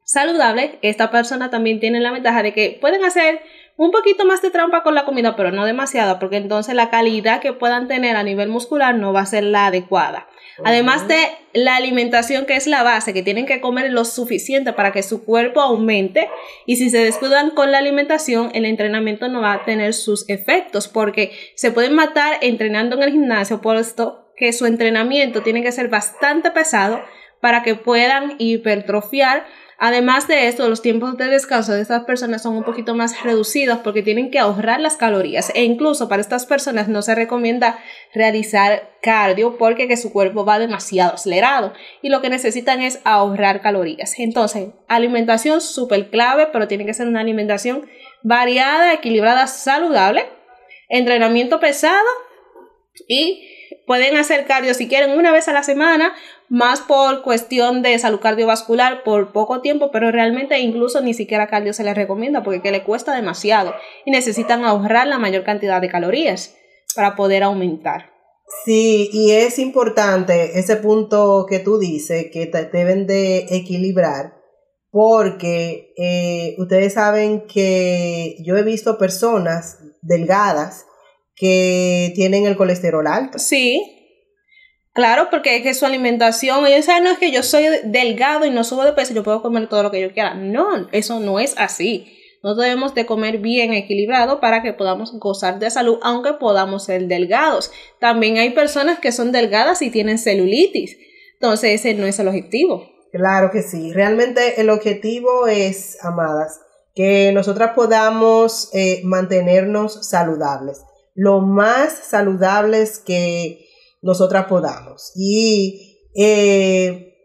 saludable, esta persona también tiene la ventaja de que pueden hacer un poquito más de trampa con la comida, pero no demasiado, porque entonces la calidad que puedan tener a nivel muscular no va a ser la adecuada. Además de la alimentación que es la base, que tienen que comer lo suficiente para que su cuerpo aumente y si se descuidan con la alimentación, el entrenamiento no va a tener sus efectos porque se pueden matar entrenando en el gimnasio, por esto que su entrenamiento tiene que ser bastante pesado para que puedan hipertrofiar Además de esto, los tiempos de descanso de estas personas son un poquito más reducidos porque tienen que ahorrar las calorías e incluso para estas personas no se recomienda realizar cardio porque su cuerpo va demasiado acelerado y lo que necesitan es ahorrar calorías. Entonces, alimentación súper clave, pero tiene que ser una alimentación variada, equilibrada, saludable, entrenamiento pesado y pueden hacer cardio si quieren una vez a la semana más por cuestión de salud cardiovascular por poco tiempo, pero realmente incluso ni siquiera cardio se les recomienda porque le cuesta demasiado y necesitan ahorrar la mayor cantidad de calorías para poder aumentar. Sí, y es importante ese punto que tú dices, que deben de equilibrar, porque eh, ustedes saben que yo he visto personas delgadas que tienen el colesterol alto. Sí, Claro, porque es que su alimentación, ellos saben, no es que yo soy delgado y no subo de peso, yo puedo comer todo lo que yo quiera. No, eso no es así. No debemos de comer bien equilibrado para que podamos gozar de salud, aunque podamos ser delgados. También hay personas que son delgadas y tienen celulitis. Entonces ese no es el objetivo. Claro que sí. Realmente el objetivo es, amadas, que nosotras podamos eh, mantenernos saludables. Lo más saludables que nosotras podamos. Y eh,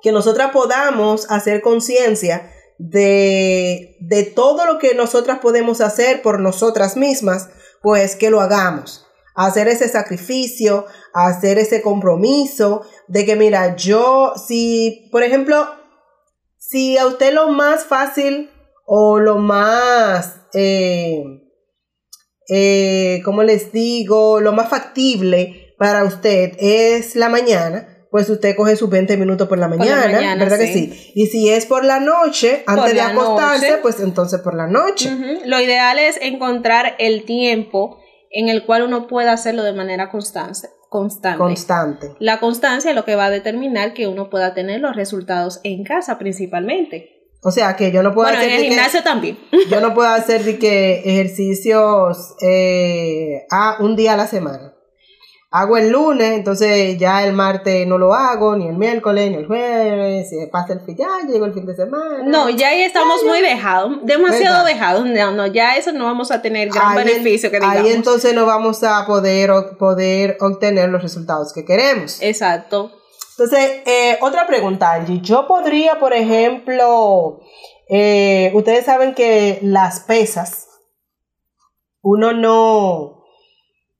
que nosotras podamos hacer conciencia de, de todo lo que nosotras podemos hacer por nosotras mismas, pues que lo hagamos. Hacer ese sacrificio, hacer ese compromiso de que, mira, yo, si, por ejemplo, si a usted lo más fácil o lo más, eh, eh, ¿cómo les digo? Lo más factible para usted es la mañana, pues usted coge sus 20 minutos por la mañana, ¿verdad que sí? Y si es por la noche, antes de acostarse, pues entonces por la noche. Lo ideal es encontrar el tiempo en el cual uno pueda hacerlo de manera constante. Constante. Constante. La constancia es lo que va a determinar que uno pueda tener los resultados en casa principalmente. O sea que yo no puedo hacer. en el gimnasio también. Yo no puedo hacer de que ejercicios eh, a un día a la semana hago el lunes, entonces ya el martes no lo hago, ni el miércoles, ni el jueves, si pasa el fin, ya llegó el fin de semana. No, ya ahí estamos muy dejados, demasiado dejados, no, no, ya eso no vamos a tener gran beneficio que digamos. Ahí entonces no vamos a poder, poder obtener los resultados que queremos. Exacto. Entonces, eh, otra pregunta, Angie, yo podría, por ejemplo, eh, ustedes saben que las pesas, uno no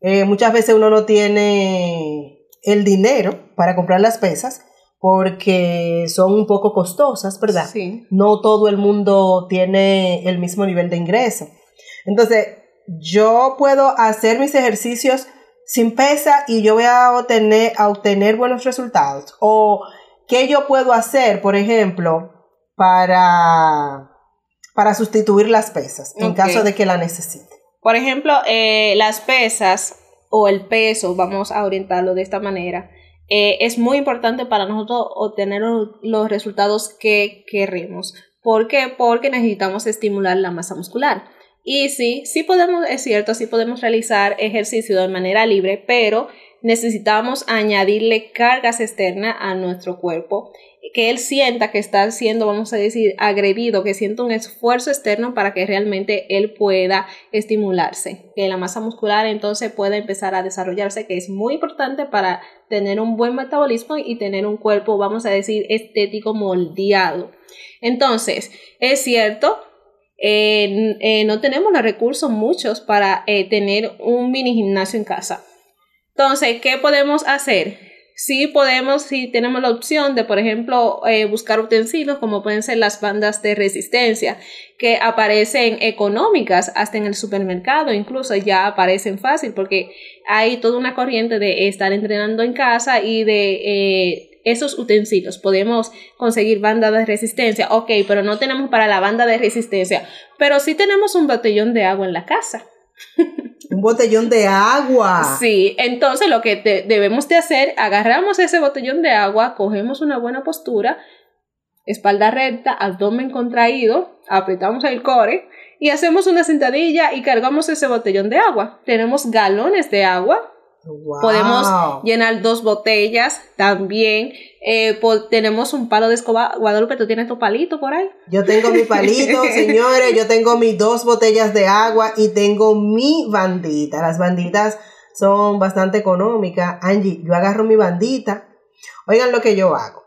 eh, muchas veces uno no tiene el dinero para comprar las pesas porque son un poco costosas, ¿verdad? Sí. No todo el mundo tiene el mismo nivel de ingreso. Entonces, yo puedo hacer mis ejercicios sin pesa y yo voy a obtener, a obtener buenos resultados. O qué yo puedo hacer, por ejemplo, para, para sustituir las pesas en caso de que la necesite. Por ejemplo, eh, las pesas o el peso, vamos a orientarlo de esta manera, eh, es muy importante para nosotros obtener los resultados que queremos. ¿Por qué? Porque necesitamos estimular la masa muscular. Y sí, sí podemos, es cierto, sí podemos realizar ejercicio de manera libre, pero necesitamos añadirle cargas externas a nuestro cuerpo, que él sienta que está siendo, vamos a decir, agredido, que sienta un esfuerzo externo para que realmente él pueda estimularse, que la masa muscular entonces pueda empezar a desarrollarse, que es muy importante para tener un buen metabolismo y tener un cuerpo, vamos a decir, estético moldeado. Entonces, es cierto, eh, no tenemos los recursos muchos para eh, tener un mini gimnasio en casa. Entonces, ¿qué podemos hacer? Sí podemos, si tenemos la opción de, por ejemplo, eh, buscar utensilios como pueden ser las bandas de resistencia, que aparecen económicas hasta en el supermercado, incluso ya aparecen fácil porque hay toda una corriente de estar entrenando en casa y de esos utensilios. Podemos conseguir banda de resistencia, ok, pero no tenemos para la banda de resistencia, pero sí tenemos un botellón de agua en la casa. Un botellón de agua. Sí, entonces lo que debemos de hacer, agarramos ese botellón de agua, cogemos una buena postura, espalda recta, abdomen contraído, apretamos el core y hacemos una sentadilla y cargamos ese botellón de agua. Tenemos galones de agua Podemos llenar dos botellas también. Eh, tenemos un palo de escoba. Guadalupe, ¿tú tienes tu palito por ahí? Yo tengo mi palito, señores. Yo tengo mis dos botellas de agua y tengo mi bandita. Las banditas son bastante económicas. Angie, yo agarro mi bandita. Oigan lo que yo hago.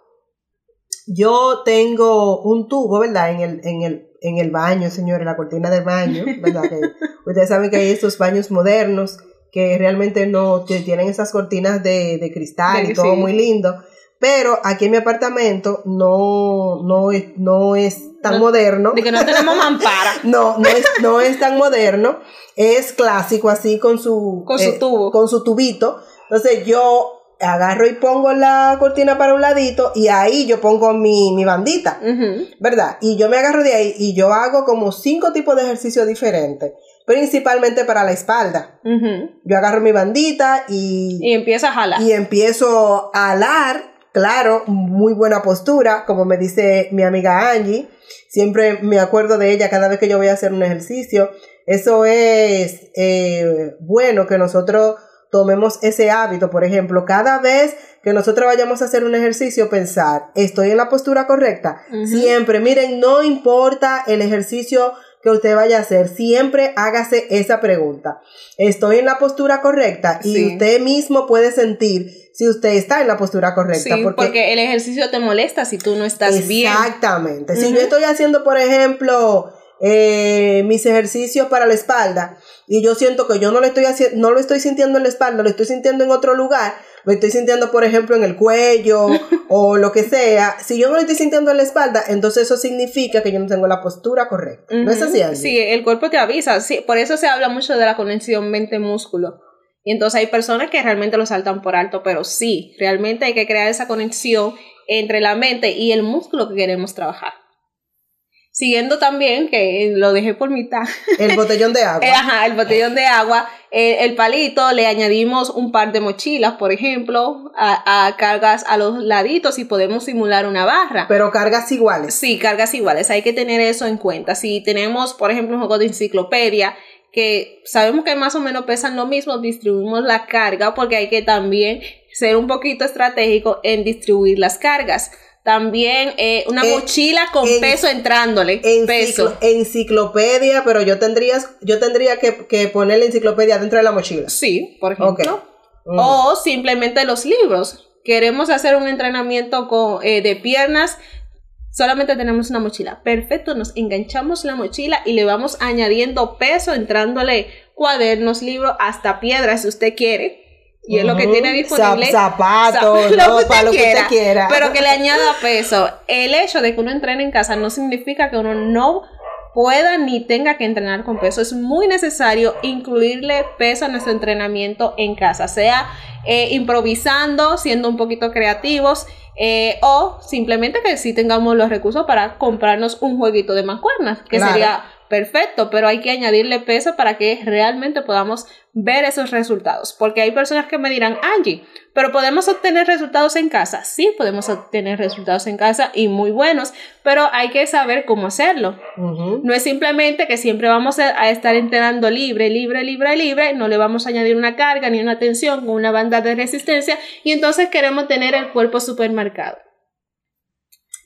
Yo tengo un tubo, ¿verdad? En el, en el, en el baño, señores, la cortina del baño, ¿verdad? ustedes saben que hay estos baños modernos que realmente no tienen esas cortinas de, cristal y todo muy lindo. Pero aquí en mi apartamento no, no, es, no es tan moderno. De que no tenemos mampara. no, no es, no es tan moderno. Es clásico así con su, con su eh, tubo. Con su tubito. Entonces yo agarro y pongo la cortina para un ladito y ahí yo pongo mi, mi bandita, ¿verdad? Y yo me agarro de ahí y yo hago como cinco tipos de ejercicios diferentes principalmente para la espalda. Yo agarro mi bandita y... Y empiezo a jalar. Y empiezo a alar, claro, muy buena postura, como me dice mi amiga Angie. Siempre me acuerdo de ella cada vez que yo voy a hacer un ejercicio. Eso es eh, bueno que nosotros tomemos ese hábito, por ejemplo, cada vez que nosotros vayamos a hacer un ejercicio, pensar, ¿estoy en la postura correcta? Siempre, miren, no importa el ejercicio que usted vaya a hacer, siempre hágase esa pregunta. ¿Estoy en la postura correcta? Y usted mismo puede sentir si usted está en la postura correcta. porque, el ejercicio te molesta si tú no estás bien. Exactamente. Si yo estoy haciendo, por ejemplo, eh, mis ejercicios para la espalda y yo siento que yo no lo estoy haciendo, no lo estoy sintiendo en la espalda, lo estoy sintiendo en otro lugar, lo estoy sintiendo, por ejemplo, en el cuello o lo que sea, si yo no lo estoy sintiendo en la espalda, entonces eso significa que yo no tengo la postura correcta. ¿No es así? Sí, el cuerpo te avisa. Sí, por eso se habla mucho de la conexión mente-músculo. Y entonces hay personas que realmente lo saltan por alto, pero sí, realmente hay que crear esa conexión entre la mente y el músculo que queremos trabajar. Siguiendo también, que lo dejé por mitad. El botellón de agua. Ajá, el botellón de agua. El, palito, le añadimos un par de mochilas, por ejemplo, a, cargas a los laditos y podemos simular una barra. Pero cargas iguales. Sí, cargas iguales. Hay que tener eso en cuenta. Si tenemos, por ejemplo, un juego de enciclopedia, que sabemos que más o menos pesan lo mismo, distribuimos la carga porque hay que también ser un poquito estratégico en distribuir las cargas también eh, una mochila con peso entrándole. peso. Enciclopedia, pero yo tendría, yo tendría que, que, poner la enciclopedia dentro de la mochila. Sí, por ejemplo. O simplemente los libros. Queremos hacer un entrenamiento con, eh, de piernas. Solamente tenemos una mochila. Perfecto, nos enganchamos la mochila y le vamos añadiendo peso, entrándole cuadernos, libros, hasta piedras si usted quiere y es lo que tiene disponible. Zapatos, lo, que usted, quiera, quiera. Pero que le añada peso. El hecho de que uno entrene en casa no significa que uno no pueda ni tenga que entrenar con peso. Es muy necesario incluirle peso a nuestro entrenamiento en casa, sea eh, improvisando, siendo un poquito creativos. Eh, o simplemente que sí tengamos los recursos para comprarnos un jueguito de mancuernas, que sería perfecto, pero hay que añadirle peso para que realmente podamos ver esos resultados. Porque hay personas que me dirán, Angie, pero podemos obtener resultados en casa. Sí, podemos obtener resultados en casa y muy buenos, pero hay que saber cómo hacerlo. No es simplemente que siempre vamos a estar entrenando libre, libre, libre, libre, no le vamos a añadir una carga ni una tensión con una banda de resistencia y entonces queremos tener el cuerpo supermercado.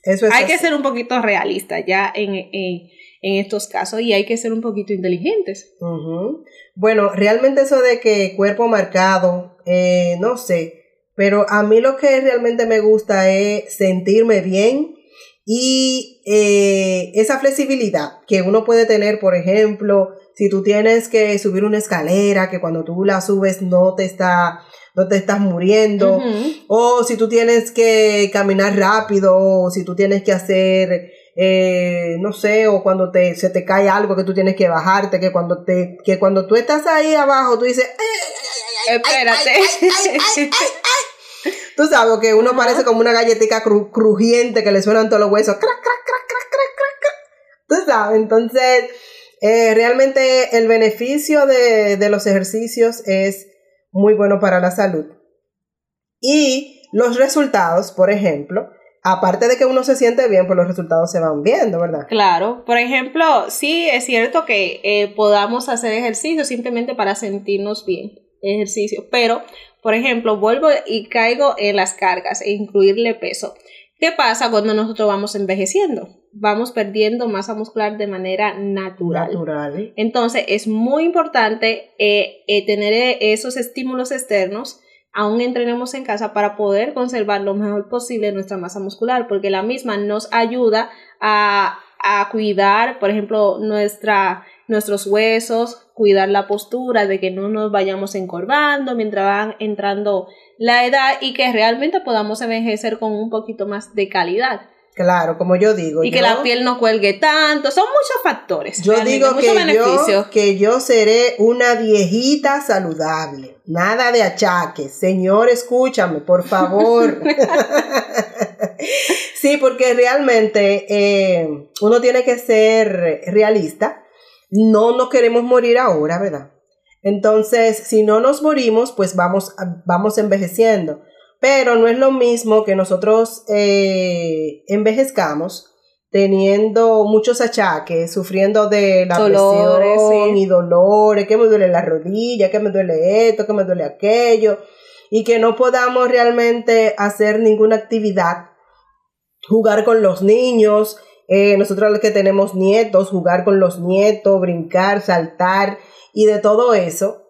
Eso es hay que ser un poquito realista ya en, en, estos casos y hay que ser un poquito inteligentes. Bueno, realmente eso de que cuerpo marcado, eh, no sé, pero a mí lo que realmente me gusta es sentirme bien y eh, esa flexibilidad que uno puede tener, por ejemplo, si tú tienes que subir una escalera, que cuando tú la subes no te está no te estás muriendo, o si tú tienes que caminar rápido, o si tú tienes que hacer, eh, no sé, o cuando te, se te cae algo que tú tienes que bajarte, que cuando, te, que cuando tú estás ahí abajo, tú dices, espérate. Tú sabes que uno parece como una galletita crujiente que le suenan todos los huesos. Crac, crac, crac, crac, crac, crac. Tú sabes, entonces, eh, realmente el beneficio de, de los ejercicios es muy bueno para la salud. Y los resultados, por ejemplo, aparte de que uno se siente bien, pues los resultados se van viendo, ¿verdad? Claro, por ejemplo, sí es cierto que eh, podamos hacer ejercicio simplemente para sentirnos bien, ejercicio, pero, por ejemplo, vuelvo y caigo en las cargas e incluirle peso. ¿Qué pasa cuando nosotros vamos envejeciendo? Vamos perdiendo masa muscular de manera natural. natural. Entonces es muy importante eh, eh, tener eh, esos estímulos externos, aún entrenemos en casa, para poder conservar lo mejor posible nuestra masa muscular, porque la misma nos ayuda a, a cuidar, por ejemplo, nuestra nuestros huesos, cuidar la postura, de que no nos vayamos encorvando mientras van entrando la edad y que realmente podamos envejecer con un poquito más de calidad. Claro, como yo digo. Y que la piel no cuelgue tanto. Son muchos factores. Yo digo que yo, que yo seré una viejita saludable. Nada de achaques. Señor, escúchame, por favor. sí, porque realmente eh, uno tiene que ser realista no nos queremos morir ahora, ¿verdad? Entonces, si no nos morimos, pues vamos, vamos envejeciendo. Pero no es lo mismo que nosotros eh, envejezcamos teniendo muchos achaques, sufriendo de la presión y dolores, que me duele la rodilla, que me duele esto, que me duele aquello, y que no podamos realmente hacer ninguna actividad, jugar con los niños, eh, nosotros los que tenemos nietos, jugar con los nietos, brincar, saltar y de todo eso,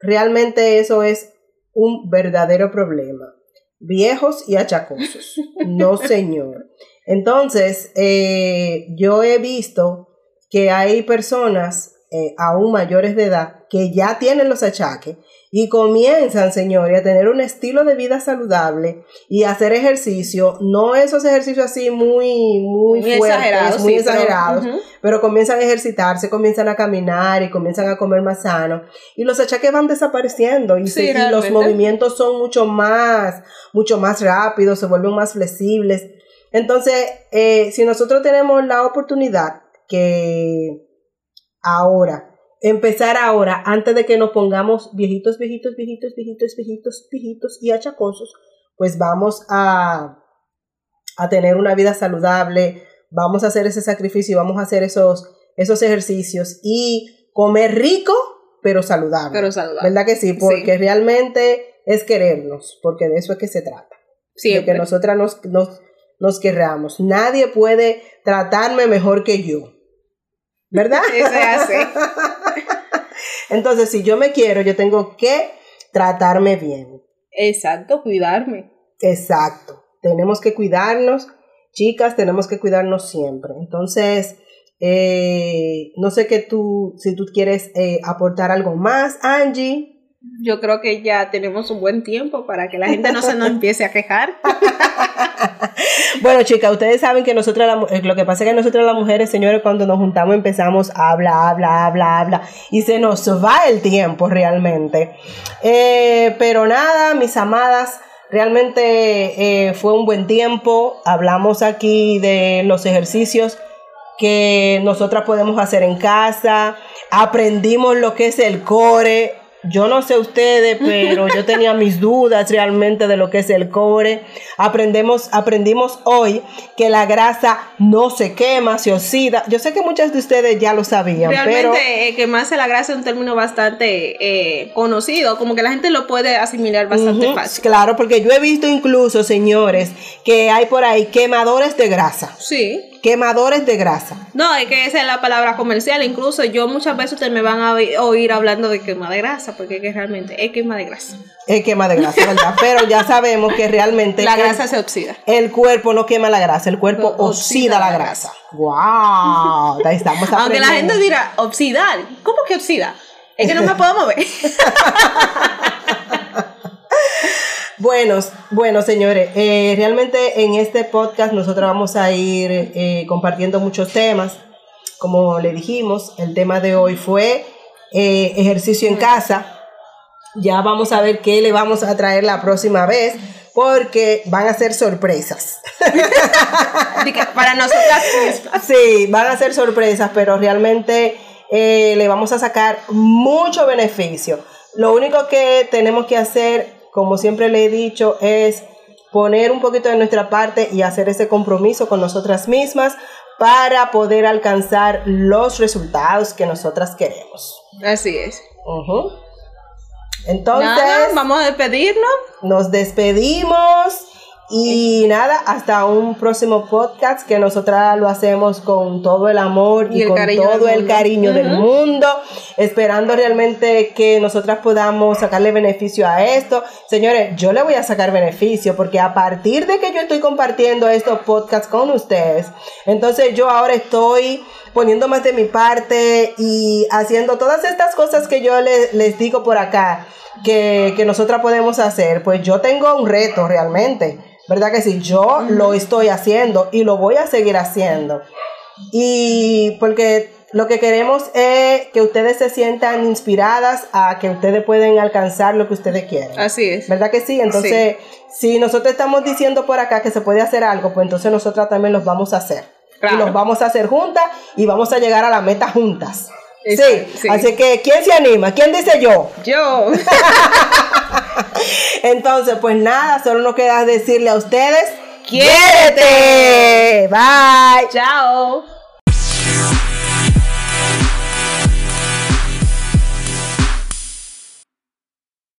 realmente eso es un verdadero problema. Viejos y achacosos. No, señor. Entonces, eh, yo he visto que hay personas eh, aún mayores de edad que ya tienen los achaques y comienzan, señores, a tener un estilo de vida saludable y hacer ejercicio, no esos ejercicios así muy, muy, fuertes, muy exagerados, pero, comienzan a ejercitarse, comienzan a caminar y comienzan a comer más sano. Y los achaques van desapareciendo y, los movimientos son mucho más, mucho más rápidos, se vuelven más flexibles. Entonces, eh, si nosotros tenemos la oportunidad que ahora empezar ahora, antes de que nos pongamos viejitos, viejitos, viejitos, viejitos, viejitos, viejitos y achacosos, pues vamos a, a tener una vida saludable, vamos a hacer ese sacrificio, vamos a hacer esos, esos ejercicios y comer rico, pero saludable. Pero saludable. ¿Verdad que sí? Porque realmente es querernos, porque de eso es que se trata. De que nosotras nos, nos, nos querramos. Nadie puede tratarme mejor que yo. ¿Verdad? se hace. Entonces, si yo me quiero, yo tengo que tratarme bien. Exacto, cuidarme. Exacto. Tenemos que cuidarnos, chicas, tenemos que cuidarnos siempre. Entonces, eh, no sé que tú, si tú quieres eh, aportar algo más, Angie yo creo que ya tenemos un buen tiempo para que la gente no se nos empiece a quejar. bueno, chicas, ustedes saben que nosotros, eh, lo que pasa es que nosotros las mujeres, señores, cuando nos juntamos empezamos a hablar, hablar, hablar, hablar, y se nos va el tiempo realmente. Eh, pero nada, mis amadas, realmente eh, fue un buen tiempo. Hablamos aquí de los ejercicios que nosotras podemos hacer en casa, aprendimos lo que es el core, yo no sé ustedes, pero yo tenía mis dudas realmente de lo que es el cobre. Aprendemos, aprendimos hoy que la grasa no se quema, se oxida. Yo sé que muchas de ustedes ya lo sabían, Realmente, pero eh, quemarse la grasa es un término bastante eh, conocido, como que la gente lo puede asimilar bastante fácil. claro, porque yo he visto incluso, señores, que hay por ahí quemadores de grasa, Sí. Quemadores de grasa. No, es que esa es la palabra comercial. Incluso yo muchas veces ustedes me van a oí- oír hablando de quema de grasa, porque es que realmente es quema de grasa. Es quema de grasa, ¿verdad? pero ya sabemos que realmente La el- grasa se oxida. El cuerpo no quema la grasa, el cuerpo oxida, oxida la grasa. ¡Wow! Ahí estamos Aunque la gente dirá, oxidar. ¿Cómo que oxida? Es que no me puedo mover. Buenos, bueno, señores, eh, realmente en este podcast nosotros vamos a ir eh, compartiendo muchos temas. Como le dijimos, el tema de hoy fue eh, ejercicio en casa. Ya vamos a ver qué le vamos a traer la próxima vez, porque van a ser sorpresas. Para nosotras mismas. Sí, van a ser sorpresas, pero realmente le vamos a sacar mucho beneficio. Lo único que tenemos que hacer, como siempre le he dicho, es poner un poquito de nuestra parte y hacer ese compromiso con nosotras mismas para poder alcanzar los resultados que nosotras queremos. Así es. Entonces, Nada, vamos a despedirnos. nos despedimos y nada, hasta un próximo podcast que nosotras lo hacemos con todo el amor y, Y el con todo el cariño del mundo, esperando realmente que nosotras podamos sacarle beneficio a esto. Señores, yo le voy a sacar beneficio porque a partir de que yo estoy compartiendo estos podcasts con ustedes, entonces yo ahora estoy poniendo más de mi parte y haciendo todas estas cosas que yo le- les digo por acá que, que nosotras podemos hacer, pues yo tengo un reto realmente, ¿verdad que sí? Yo lo estoy haciendo y lo voy a seguir haciendo. Y porque lo que queremos es que ustedes se sientan inspiradas a que ustedes pueden alcanzar lo que ustedes quieren. Así es. ¿Verdad que sí? Entonces, si nosotros estamos diciendo por acá que se puede hacer algo, pues entonces nosotras también los vamos a hacer. Claro. Y los vamos a hacer juntas y vamos a llegar a la meta juntas. Sí. sí. así que ¿quién se anima? ¿Quién dice yo? Yo. Entonces, pues nada, solo nos queda decirle a ustedes, ¡Quiérete! Bye. Chao.